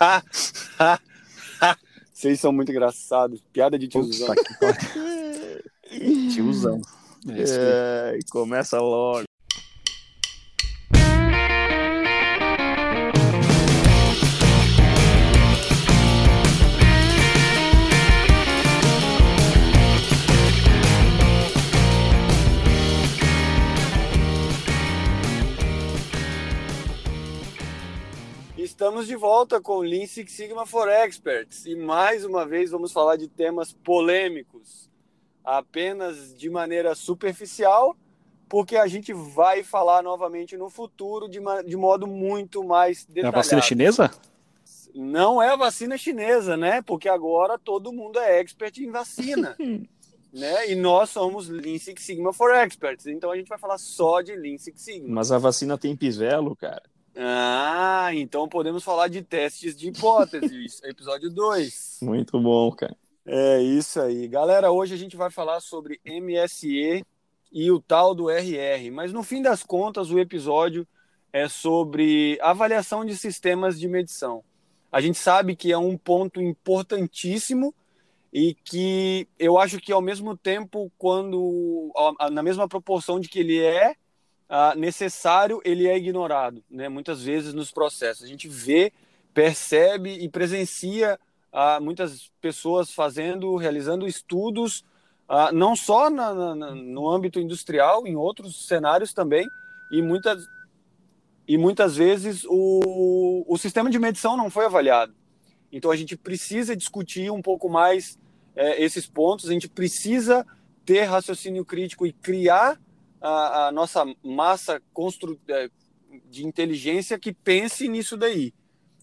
Vocês são muito engraçados. Piada de tiozão. tiozão. É, começa logo. Estamos de volta com Lean Six Sigma for Experts e mais uma vez vamos falar de temas polêmicos, apenas de maneira superficial, porque a gente vai falar novamente no futuro de, de modo muito mais detalhado. É a vacina chinesa? Não é a vacina chinesa, né? Porque agora todo mundo é expert em vacina. né? E nós somos Lean Six Sigma for Experts, então a gente vai falar só de Lean Six Sigma. Mas a vacina tem pisvelo, cara. Ah, então podemos falar de testes de hipóteses, episódio 2. Muito bom, cara. É isso aí. Galera, hoje a gente vai falar sobre MSE e o tal do RR, mas no fim das contas o episódio é sobre avaliação de sistemas de medição. A gente sabe que é um ponto importantíssimo e que eu acho que ao mesmo tempo, quando na mesma proporção de que ele é ah, necessário, ele é ignorado, né? Muitas vezes nos processos. A gente vê, percebe e presencia ah, muitas pessoas fazendo, realizando estudos, ah, não só na, na, no âmbito industrial, em outros cenários também, e muitas, e muitas vezes o, o sistema de medição não foi avaliado. Então a gente precisa discutir um pouco mais é, esses pontos, a gente precisa ter raciocínio crítico e criar a, a nossa massa constru, é, de inteligência que pense nisso daí,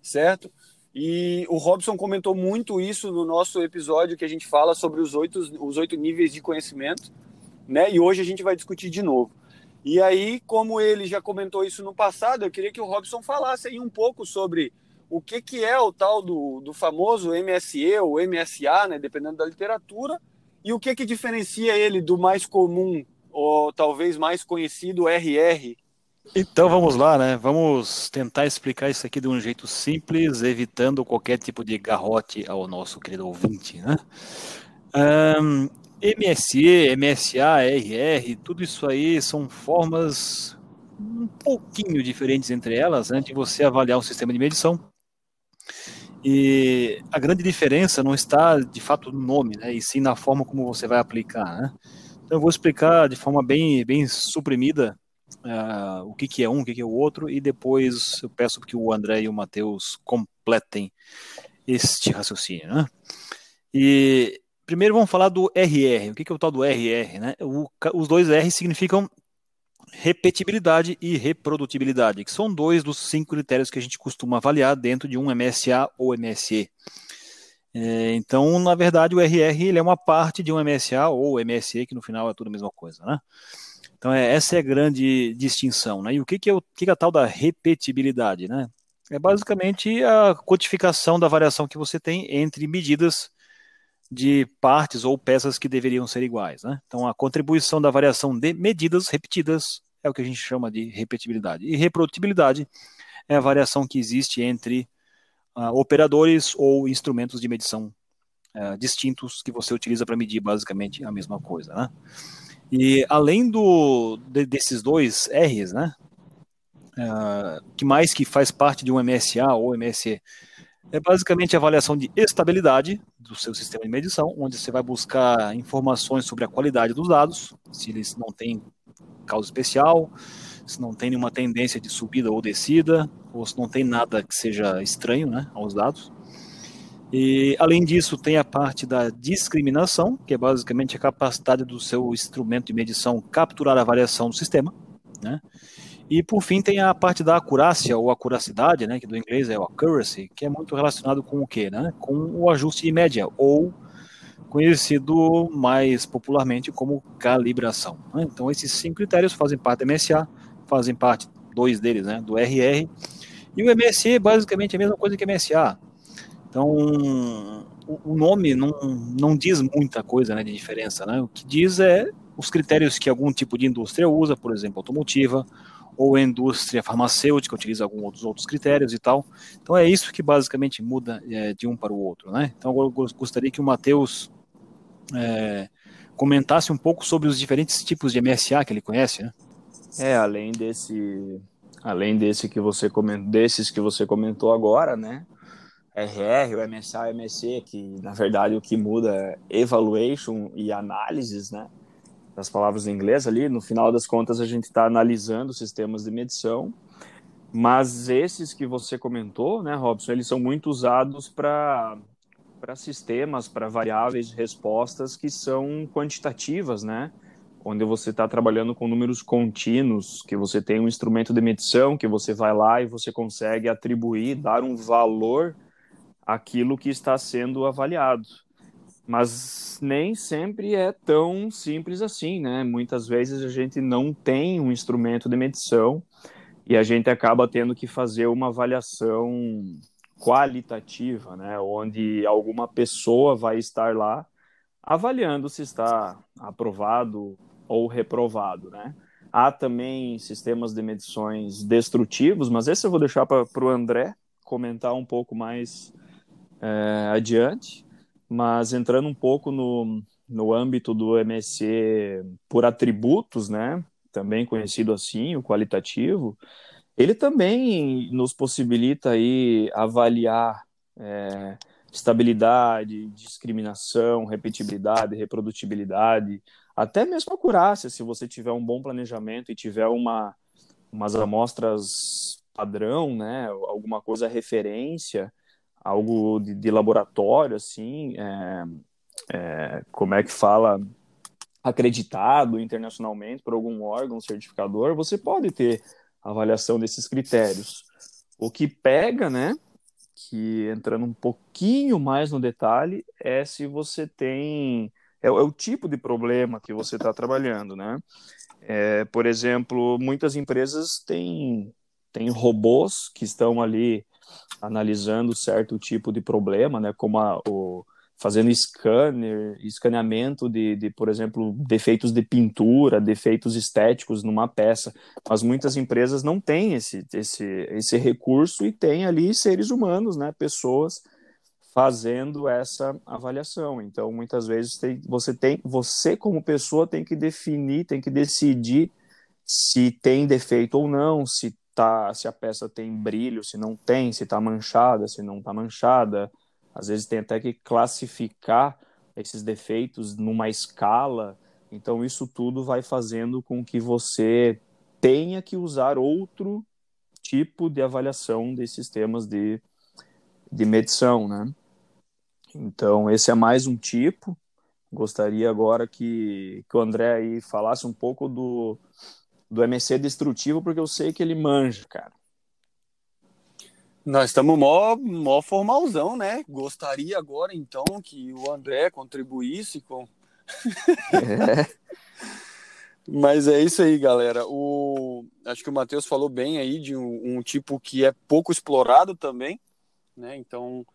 certo? E o Robson comentou muito isso no nosso episódio que a gente fala sobre os oito, os oito níveis de conhecimento, né? E hoje a gente vai discutir de novo. E aí, como ele já comentou isso no passado, eu queria que o Robson falasse aí um pouco sobre o que, que é o tal do, do famoso MSE ou MSA, né? Dependendo da literatura, e o que, que diferencia ele do mais comum ou talvez mais conhecido RR. Então vamos lá, né? Vamos tentar explicar isso aqui de um jeito simples, evitando qualquer tipo de garrote ao nosso querido ouvinte, né? Um, MSE, MSA, RR, tudo isso aí são formas um pouquinho diferentes entre elas, né, de você avaliar um sistema de medição. E a grande diferença não está de fato no nome, né, e sim na forma como você vai aplicar, né? Então eu vou explicar de forma bem, bem suprimida uh, o que, que é um, o que, que é o outro, e depois eu peço que o André e o Matheus completem este raciocínio. Né? E primeiro vamos falar do RR. O que, que é o tal do RR? Né? O, os dois R significam repetibilidade e reprodutibilidade, que são dois dos cinco critérios que a gente costuma avaliar dentro de um MSA ou MSE. É, então, na verdade, o RR ele é uma parte de um MSA ou MSE, que no final é tudo a mesma coisa, né? Então, é, essa é a grande distinção, né? E o que, que, é, o que, que é a tal da repetibilidade, né? É basicamente a codificação da variação que você tem entre medidas de partes ou peças que deveriam ser iguais, né? Então, a contribuição da variação de medidas repetidas é o que a gente chama de repetibilidade. E reprodutibilidade é a variação que existe entre uh, operadores ou instrumentos de medição uh, distintos que você utiliza para medir basicamente a mesma coisa, né? E além do, de, desses dois R's, né? Uh, que mais que faz parte de um MSA ou MSE é basicamente a avaliação de estabilidade do seu sistema de medição, onde você vai buscar informações sobre a qualidade dos dados, se eles não têm causa especial, se não tem nenhuma tendência de subida ou descida, se não tem nada que seja estranho né, aos dados. E, além disso, tem a parte da discriminação, que é basicamente a capacidade do seu instrumento de medição capturar a variação do sistema. Né? E, por fim, tem a parte da acurácia ou acuracidade, né, que do inglês é o accuracy, que é muito relacionado com o quê? Né? Com o ajuste de média, ou conhecido mais popularmente como calibração. Né? Então, esses cinco critérios fazem parte da MSA, fazem parte, dois deles, né, do RR, e o MSE basicamente é a mesma coisa que MSA. Então, o nome não, não diz muita coisa né, de diferença. Né? O que diz é os critérios que algum tipo de indústria usa, por exemplo, automotiva, ou a indústria farmacêutica utiliza alguns outros critérios e tal. Então é isso que basicamente muda é, de um para o outro, né? Então eu gostaria que o Matheus é, comentasse um pouco sobre os diferentes tipos de MSA que ele conhece, né? É, além desse, além desse que você comentou, desses que você comentou agora, né? RR, o MSA, o MSC, que na verdade o que muda é evaluation e análises, né? Das palavras em inglês ali, no final das contas a gente está analisando sistemas de medição, mas esses que você comentou, né, Robson, eles são muito usados para para sistemas, para variáveis respostas que são quantitativas, né? Onde você está trabalhando com números contínuos, que você tem um instrumento de medição, que você vai lá e você consegue atribuir, dar um valor àquilo que está sendo avaliado. Mas nem sempre é tão simples assim, né? Muitas vezes a gente não tem um instrumento de medição e a gente acaba tendo que fazer uma avaliação qualitativa, né? Onde alguma pessoa vai estar lá avaliando se está aprovado ou reprovado, né? Há também sistemas de medições destrutivos, mas esse eu vou deixar para o André comentar um pouco mais é, adiante. Mas entrando um pouco no, no âmbito do MSC por atributos, né? Também conhecido assim, o qualitativo, ele também nos possibilita aí avaliar é, estabilidade, discriminação, repetibilidade, reprodutibilidade, até mesmo acurácia, se você tiver um bom planejamento e tiver uma, umas amostras padrão, né, alguma coisa referência, algo de, de laboratório, assim, é, é, como é que fala, acreditado internacionalmente por algum órgão certificador, você pode ter avaliação desses critérios. O que pega, né, que entrando um pouquinho mais no detalhe, é se você tem. É, é o tipo de problema que você está trabalhando, né? É, por exemplo, muitas empresas têm, têm robôs que estão ali analisando certo tipo de problema, né? Como a, o, fazendo scanner, escaneamento de, de, por exemplo, defeitos de pintura, defeitos estéticos numa peça. Mas muitas empresas não têm esse, esse, esse recurso e têm ali seres humanos, né, pessoas fazendo essa avaliação. Então, muitas vezes tem, você tem, você como pessoa tem que definir, tem que decidir se tem defeito ou não, se tá, se a peça tem brilho, se não tem, se está manchada, se não está manchada às vezes tem até que classificar esses defeitos numa escala. Então, isso tudo vai fazendo com que você tenha que usar outro tipo de avaliação desses sistemas de, de medição, né? Então, esse é mais um tipo. Gostaria agora que, que o André aí falasse um pouco do, do MC destrutivo, porque eu sei que ele manja, cara. Nós estamos mó, mó formalzão, né? Gostaria agora, então, que o André contribuísse com. É. Mas é isso aí, galera. O... Acho que o Matheus falou bem aí de um, um, tipo que é pouco explorado também, né? Então,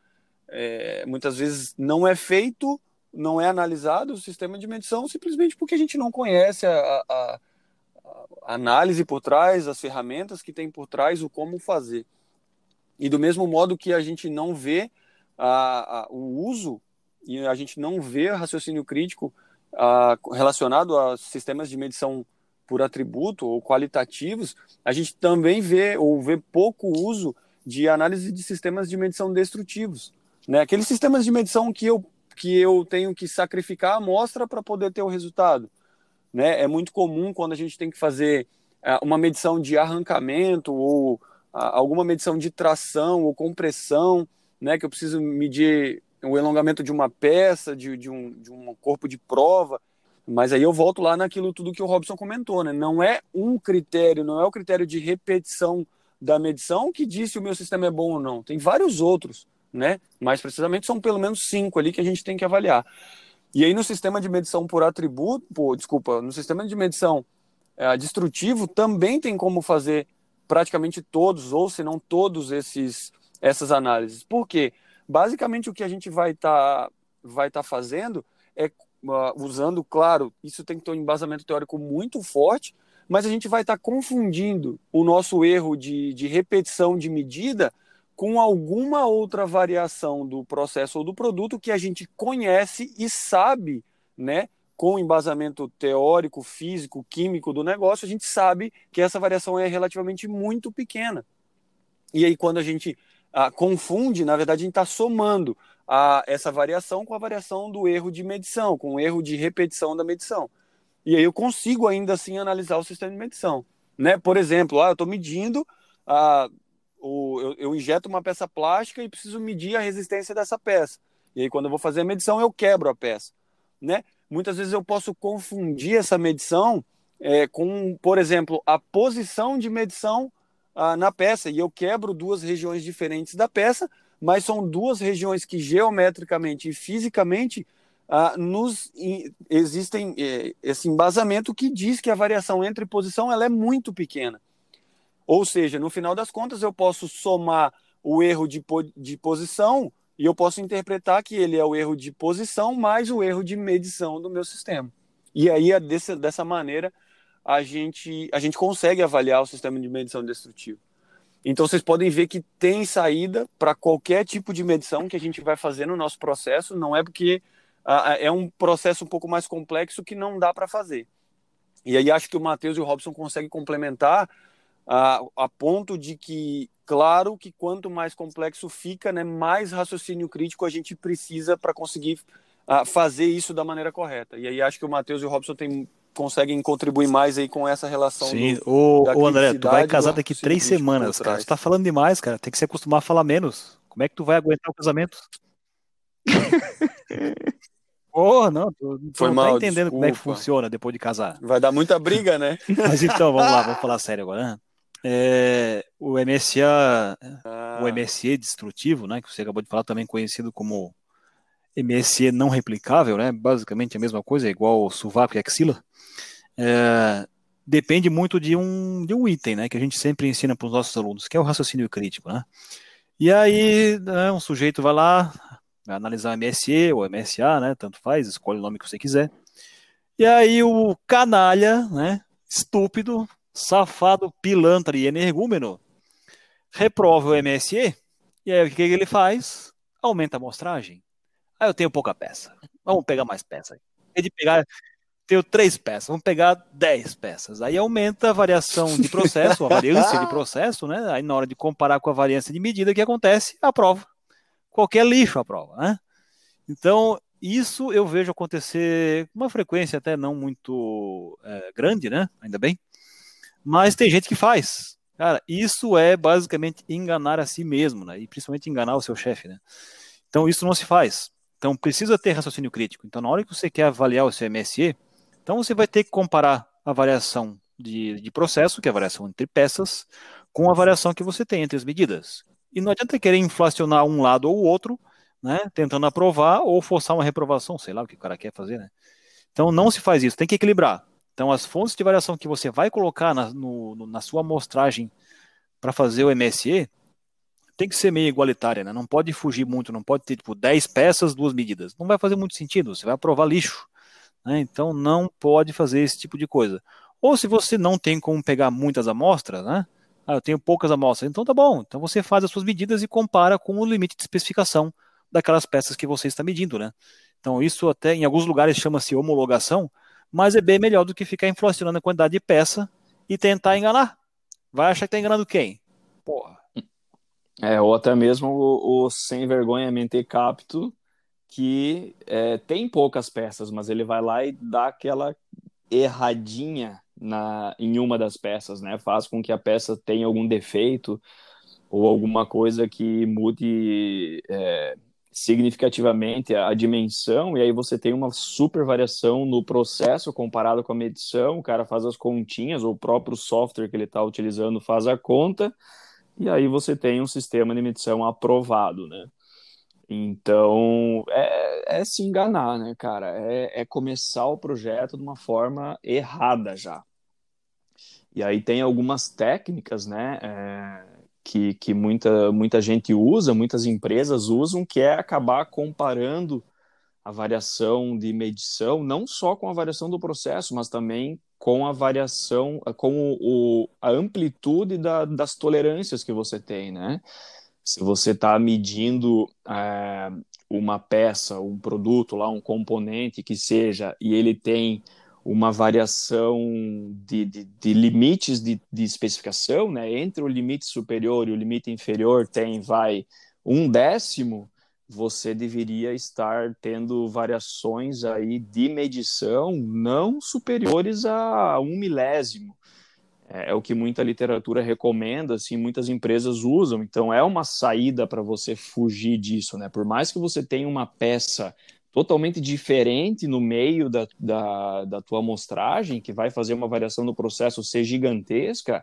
é, muitas vezes não é feito, não é analisado o sistema de medição simplesmente porque a gente não conhece a, a, a análise por trás, as ferramentas que tem por trás, o como fazer. E do mesmo modo que a gente não vê a, a, o uso e a gente não vê raciocínio crítico a, relacionado a sistemas de medição por atributo ou qualitativos, a gente também vê ou vê pouco uso de análise de sistemas de medição destrutivos. Né? Aqueles sistemas de medição que eu, que eu tenho que sacrificar a amostra para poder ter o resultado. Né? É muito comum quando a gente tem que fazer é, uma medição de arrancamento ou alguma medição de tração ou compressão, né, que eu preciso medir o alongamento de uma peça, de, de, um, de um corpo de prova, mas aí eu volto lá naquilo tudo que o Robson comentou, né? Não é um critério, não é o critério de repetição da medição que diz se o meu sistema é bom ou não. Tem vários outros, né? Mais precisamente são pelo menos cinco ali que a gente tem que avaliar. E aí no sistema de medição por atributo, pô, desculpa, no sistema de medição é, destrutivo também tem como fazer praticamente todos, ou se não todos esses essas análises. Por quê? Basicamente o que a gente vai estar tá, vai tá fazendo é uh, usando, claro, isso tem que ter um embasamento teórico muito forte, mas a gente vai estar tá confundindo o nosso erro de, de repetição de medida com alguma outra variação do processo ou do produto que a gente conhece e sabe, né, com embasamento teórico, físico, químico do negócio, a gente sabe que essa variação é relativamente muito pequena. E aí, quando a gente ah, confunde, na verdade, a gente está somando a, essa variação com a variação do erro de medição, com o erro de repetição da medição. E aí eu consigo ainda assim analisar o sistema de medição. Né? Por exemplo, ah, eu estou medindo, ah, o, eu, eu injeto uma peça plástica e preciso medir a resistência dessa peça. E aí, quando eu vou fazer a medição, eu quebro a peça. Né? Muitas vezes eu posso confundir essa medição é, com, por exemplo, a posição de medição ah, na peça. E eu quebro duas regiões diferentes da peça, mas são duas regiões que geometricamente e fisicamente ah, nos existem eh, esse embasamento que diz que a variação entre posição ela é muito pequena. Ou seja, no final das contas, eu posso somar o erro de, de posição e eu posso interpretar que ele é o erro de posição mais o erro de medição do meu sistema. E aí, desse, dessa maneira, a gente, a gente consegue avaliar o sistema de medição destrutivo. Então vocês podem ver que tem saída para qualquer tipo de medição que a gente vai fazer no nosso processo, não é porque ah, é um processo um pouco mais complexo que não dá para fazer. E aí acho que o Matheus e o Robson conseguem complementar ah, a ponto de que, claro que quanto mais complexo fica, né, mais raciocínio crítico a gente precisa para conseguir ah, fazer isso da maneira correta. E aí acho que o Matheus e o Robson têm conseguem contribuir mais aí com essa relação. Sim, do, o, o André, tu vai casar daqui três semanas, cara. Tu tá falando demais, cara. Tem que se acostumar a falar menos. Como é que tu vai aguentar o casamento? Porra, não, tu, tu Foi não tá mal, tá entendendo desculpa. como é que funciona depois de casar. Vai dar muita briga, né? Mas então, vamos lá, vamos falar sério agora. Né? É, o MSA, ah. o MSE destrutivo, né, que você acabou de falar, também conhecido como MSE não replicável, né, basicamente a mesma coisa, igual o sovaco e axila é, depende muito de um, de um item, né, que a gente sempre ensina para os nossos alunos, que é o raciocínio crítico, né? E aí, né, um sujeito vai lá, vai analisar o MSE ou MSA, né, tanto faz, escolhe o nome que você quiser. E aí o canalha, né, estúpido, safado, pilantra e energúmeno, reprova o MSE, e aí o que ele faz? Aumenta a amostragem. Aí eu tenho pouca peça. Vamos pegar mais peça. Em de pegar tenho três peças, vamos pegar dez peças. Aí aumenta a variação de processo, a variância de processo, né? Aí na hora de comparar com a variância de medida, o que acontece? A prova. Qualquer lixo a prova, né? Então, isso eu vejo acontecer com uma frequência até não muito é, grande, né? Ainda bem. Mas tem gente que faz. Cara, isso é basicamente enganar a si mesmo, né? E principalmente enganar o seu chefe, né? Então, isso não se faz. Então, precisa ter raciocínio crítico. Então, na hora que você quer avaliar o seu MSE, então você vai ter que comparar a variação de, de processo, que é a variação entre peças, com a variação que você tem entre as medidas. E não adianta querer inflacionar um lado ou o outro, né, tentando aprovar ou forçar uma reprovação, sei lá o que o cara quer fazer, né? Então não se faz isso, tem que equilibrar. Então as fontes de variação que você vai colocar na, no, na sua amostragem para fazer o MSE tem que ser meio igualitária, né? Não pode fugir muito, não pode ter tipo 10 peças, duas medidas. Não vai fazer muito sentido, você vai aprovar lixo. Né? Então não pode fazer esse tipo de coisa. Ou se você não tem como pegar muitas amostras, né? Ah, eu tenho poucas amostras, então tá bom. Então você faz as suas medidas e compara com o limite de especificação daquelas peças que você está medindo, né? Então isso até em alguns lugares chama-se homologação, mas é bem melhor do que ficar inflacionando a quantidade de peça e tentar enganar. Vai achar que está enganando quem? Porra. É, ou até mesmo o, o sem vergonha mente capto que é, tem poucas peças, mas ele vai lá e dá aquela erradinha na, em uma das peças, né? Faz com que a peça tenha algum defeito ou alguma coisa que mude é, significativamente a, dimensão, e aí você tem uma super variação no processo comparado com a medição, o cara faz as continhas, ou o próprio software que ele está utilizando faz a conta, e aí você tem um sistema de medição aprovado, né? Então, é, é, se enganar, né, cara? É, é, começar o projeto de uma forma errada já. E aí tem algumas técnicas, né, é, que, que muita, muita gente usa, muitas empresas usam, que é acabar comparando a variação de medição, não só com a variação do processo, mas também com a variação, com o, a amplitude da, das tolerâncias que você tem, né? Se você está medindo é, uma peça, um produto lá, um componente que seja, e ele tem uma variação de, de, de limites de, de, especificação, né? Entre o limite superior e o limite inferior tem, vai, um décimo, você deveria estar tendo variações aí de medição não superiores a um milésimo. É, é o que muita literatura recomenda, assim, muitas empresas usam. Então é uma saída para você fugir disso, né? Por mais que você tenha uma peça totalmente diferente no meio da, da, da tua amostragem, que vai fazer uma variação do processo ser gigantesca,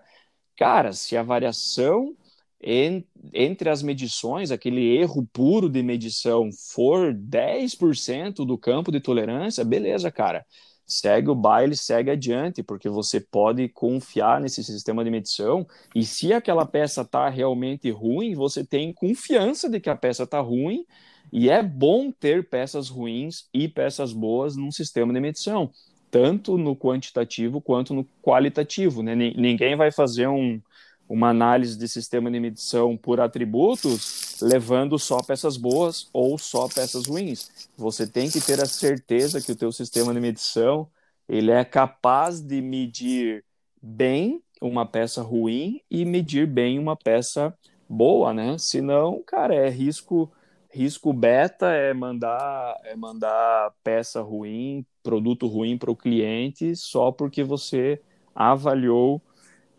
cara, se a variação en, entre as medições, aquele erro puro de medição for 10% do campo de tolerância, beleza, cara. Segue o baile, segue adiante, porque você pode confiar nesse sistema de medição. E se aquela peça está realmente ruim, você tem confiança de que a peça está ruim e é bom ter peças ruins e peças boas num sistema de medição, tanto no quantitativo quanto no qualitativo. Né? Ninguém vai fazer um, uma análise de sistema de medição por atributos levando só peças boas ou só peças ruins. Você tem que ter a certeza que o teu sistema de medição ele é capaz de medir bem uma peça ruim e medir bem uma peça boa, né? Senão, cara, é risco risco beta é mandar é mandar peça ruim, produto ruim para o cliente só porque você avaliou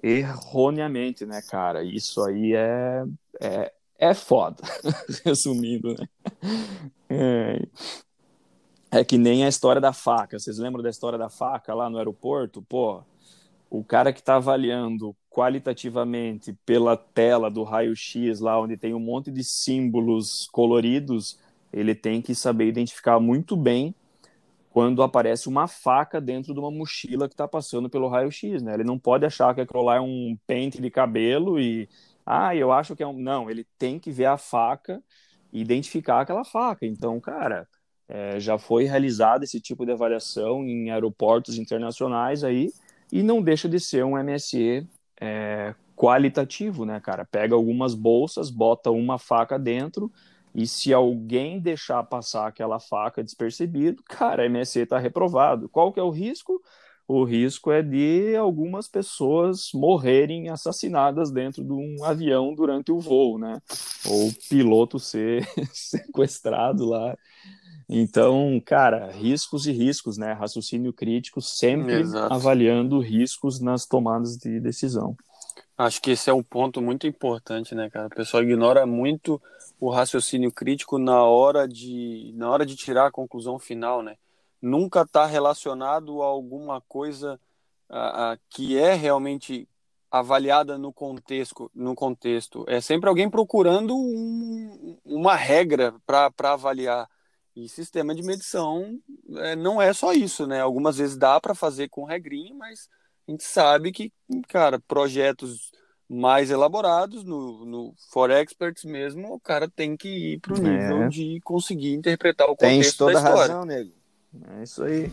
erroneamente, né, cara? Isso aí é, é, é foda, resumindo, né? É. é que nem a história da faca. Vocês lembram da história da faca lá no aeroporto? Pô, o cara que está avaliando qualitativamente pela tela do raio-x, lá onde tem um monte de símbolos coloridos, ele tem que saber identificar muito bem quando aparece uma faca dentro de uma mochila que está passando pelo raio-x, né? Ele não pode achar que aquilo lá é um pente de cabelo e, ah, eu acho que é um... Não, ele tem que ver a faca e identificar aquela faca. Então, cara, é, já foi realizado esse tipo de avaliação em aeroportos internacionais aí, e não deixa de ser um MSE é, qualitativo, né, cara? Pega algumas bolsas, bota uma faca dentro e se alguém deixar passar aquela faca despercebido, cara, MSE está reprovado. Qual que é o risco? O risco é de algumas pessoas morrerem assassinadas dentro de um avião durante o voo, né? Ou o piloto ser sequestrado lá então, cara, riscos e riscos, né? Raciocínio crítico sempre Exato. avaliando riscos nas tomadas de decisão. Acho que esse é um ponto muito importante, né, cara? O pessoal ignora muito o raciocínio crítico na hora de, na hora de tirar a conclusão final, né? Nunca está relacionado a alguma coisa a, a, que é realmente avaliada no contexto, no contexto. É sempre alguém procurando um, uma regra para avaliar e sistema de medição é, não é só isso, né? Algumas vezes dá para fazer com regrinha, mas a gente sabe que, cara, projetos mais elaborados no, no For Experts mesmo, o cara tem que ir para o nível é. de conseguir interpretar o contexto Tem toda da história. razão, nego. É isso aí.